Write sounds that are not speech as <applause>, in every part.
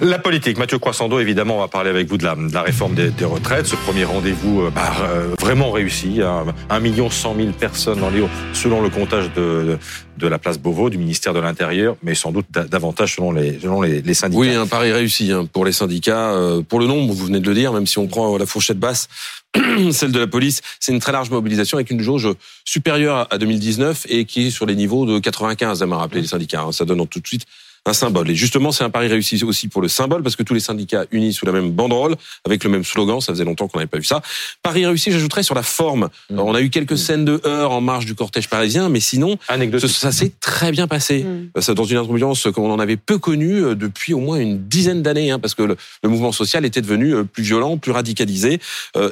La politique, Mathieu Croissando, évidemment, on va parler avec vous de la, de la réforme des, des, retraites. Ce premier rendez-vous euh, bah, euh, vraiment réussi. 1 million 100 000 personnes en Lyon, selon le comptage de, de la place Beauvau, du ministère de l'Intérieur, mais sans doute davantage selon les, selon les syndicats. Oui, un pari réussi hein, pour les syndicats. Euh, pour le nombre, vous venez de le dire, même si on prend la fourchette basse, <clears throat> celle de la police, c'est une très large mobilisation avec une jauge supérieure à 2019 et qui est sur les niveaux de 95, à m'a rappelé les syndicats. Hein. Ça donne tout de suite un symbole. Et justement, c'est un pari réussi aussi pour le symbole, parce que tous les syndicats unis sous la même banderole, avec le même slogan, ça faisait longtemps qu'on n'avait pas vu ça. Pari réussi, j'ajouterais sur la forme. Mmh. Alors, on a eu quelques mmh. scènes de heurts en marge du cortège parisien, mais sinon, ça s'est très bien passé. Mmh. Dans une ambiance comme on en avait peu connue euh, depuis au moins une dizaine d'années, hein, parce que le, le, mouvement social était devenu euh, plus violent, plus radicalisé. Euh,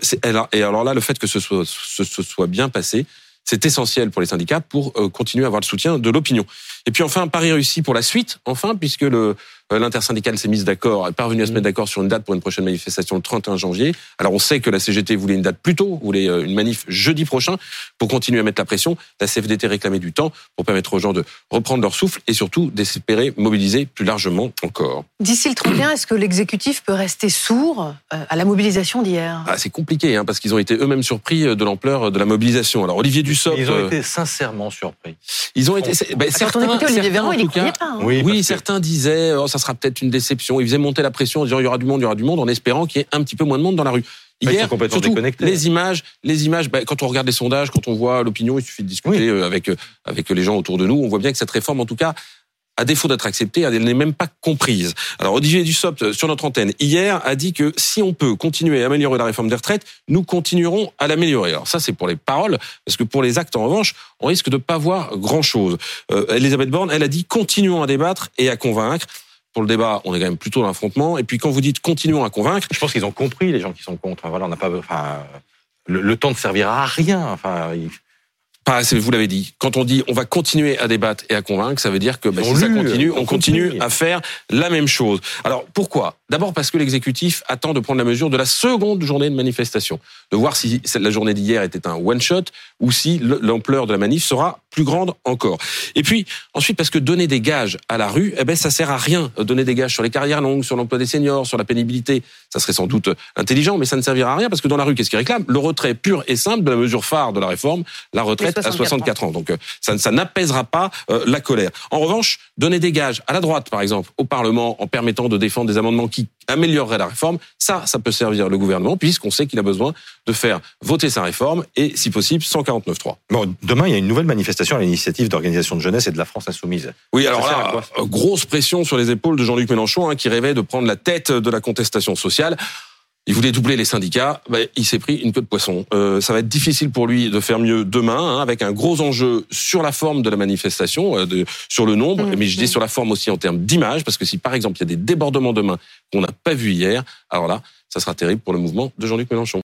et alors là, le fait que ce soit, ce, ce soit bien passé, c'est essentiel pour les syndicats pour continuer à avoir le soutien de l'opinion. Et puis enfin, pari réussi pour la suite, enfin, puisque le euh, l'intersyndicale s'est mise d'accord, est parvenue à se mettre d'accord sur une date pour une prochaine manifestation le 31 janvier. Alors on sait que la CGT voulait une date plus tôt, voulait euh, une manif jeudi prochain pour continuer à mettre la pression. La CFDT réclamait du temps pour permettre aux gens de reprendre leur souffle et surtout d'espérer mobiliser plus largement encore. D'ici le 31, est-ce que l'exécutif peut rester sourd euh, à la mobilisation d'hier? Ah, C'est compliqué, hein, parce qu'ils ont été eux-mêmes surpris de l'ampleur de la mobilisation. Alors Olivier Dussopt... Ils ont été sincèrement surpris. Ils ont été... Ben, certains, Olivier Véran, il pas. Hein. Oui, oui certains disaient oh, ça sera peut-être une déception. Ils faisaient monter la pression en disant il y aura du monde, il y aura du monde, en espérant qu'il y ait un petit peu moins de monde dans la rue. Hier, surtout, les images, les images. Ben, quand on regarde les sondages, quand on voit l'opinion, il suffit de discuter euh, avec euh, avec les gens autour de nous. On voit bien que cette réforme, en tout cas, à défaut d'être acceptée, elle n'est même pas comprise. Alors Olivier Dussopt, euh, sur notre antenne, hier, a dit que si on peut continuer à améliorer la réforme des retraites, nous continuerons à l'améliorer. Alors ça, c'est pour les paroles, parce que pour les actes, en revanche, on risque de pas voir grand-chose. Euh, Elisabeth Borne, elle a dit continuons à débattre et à convaincre pour le débat, on est quand même plutôt dans l'affrontement. Et puis quand vous dites continuons à convaincre, je pense qu'ils ont compris les gens qui sont contre. Voilà, on n'a pas, enfin, le, le, temps ne servira à rien. Enfin, il vous l'avez dit. Quand on dit on va continuer à débattre et à convaincre, ça veut dire que bah, si ça continue, on, continue à faire la même chose. Alors pourquoi? D'abord parce que l'exécutif attend de prendre la mesure de la seconde journée de manifestation, de voir si la journée d'hier était un one shot ou si l'ampleur de la manif sera plus grande encore. Et puis ensuite parce que donner des gages à la rue, eh ben ça sert à rien. Donner des gages sur les carrières longues, sur l'emploi des seniors, sur la pénibilité, ça serait sans doute intelligent, mais ça ne servira à rien parce que dans la rue, qu'est-ce qu'ils réclament? Le retrait pur et simple de la mesure phare de la réforme, la retraite à 64 ans. Donc euh, ça, ça n'apaisera pas euh, la colère. En revanche, donner des gages à la droite, par exemple, au Parlement, en permettant de défendre des amendements qui amélioreraient la réforme, ça, ça peut servir le gouvernement, puisqu'on sait qu'il a besoin de faire voter sa réforme et, si possible, 149.3. Bon, demain, il y a une nouvelle manifestation à l'initiative d'organisation de jeunesse et de la France insoumise. Oui, alors là, euh, grosse pression sur les épaules de Jean-Luc Mélenchon, hein, qui rêvait de prendre la tête de la contestation sociale. Il voulait doubler les syndicats, bah, il s'est pris une queue de poisson. Euh, ça va être difficile pour lui de faire mieux demain, hein, avec un gros enjeu sur la forme de la manifestation, euh, de, sur le nombre, mmh, mais je dis mmh. sur la forme aussi en termes d'image, parce que si par exemple il y a des débordements demain qu'on n'a pas vu hier, alors là, ça sera terrible pour le mouvement de Jean-Luc Mélenchon.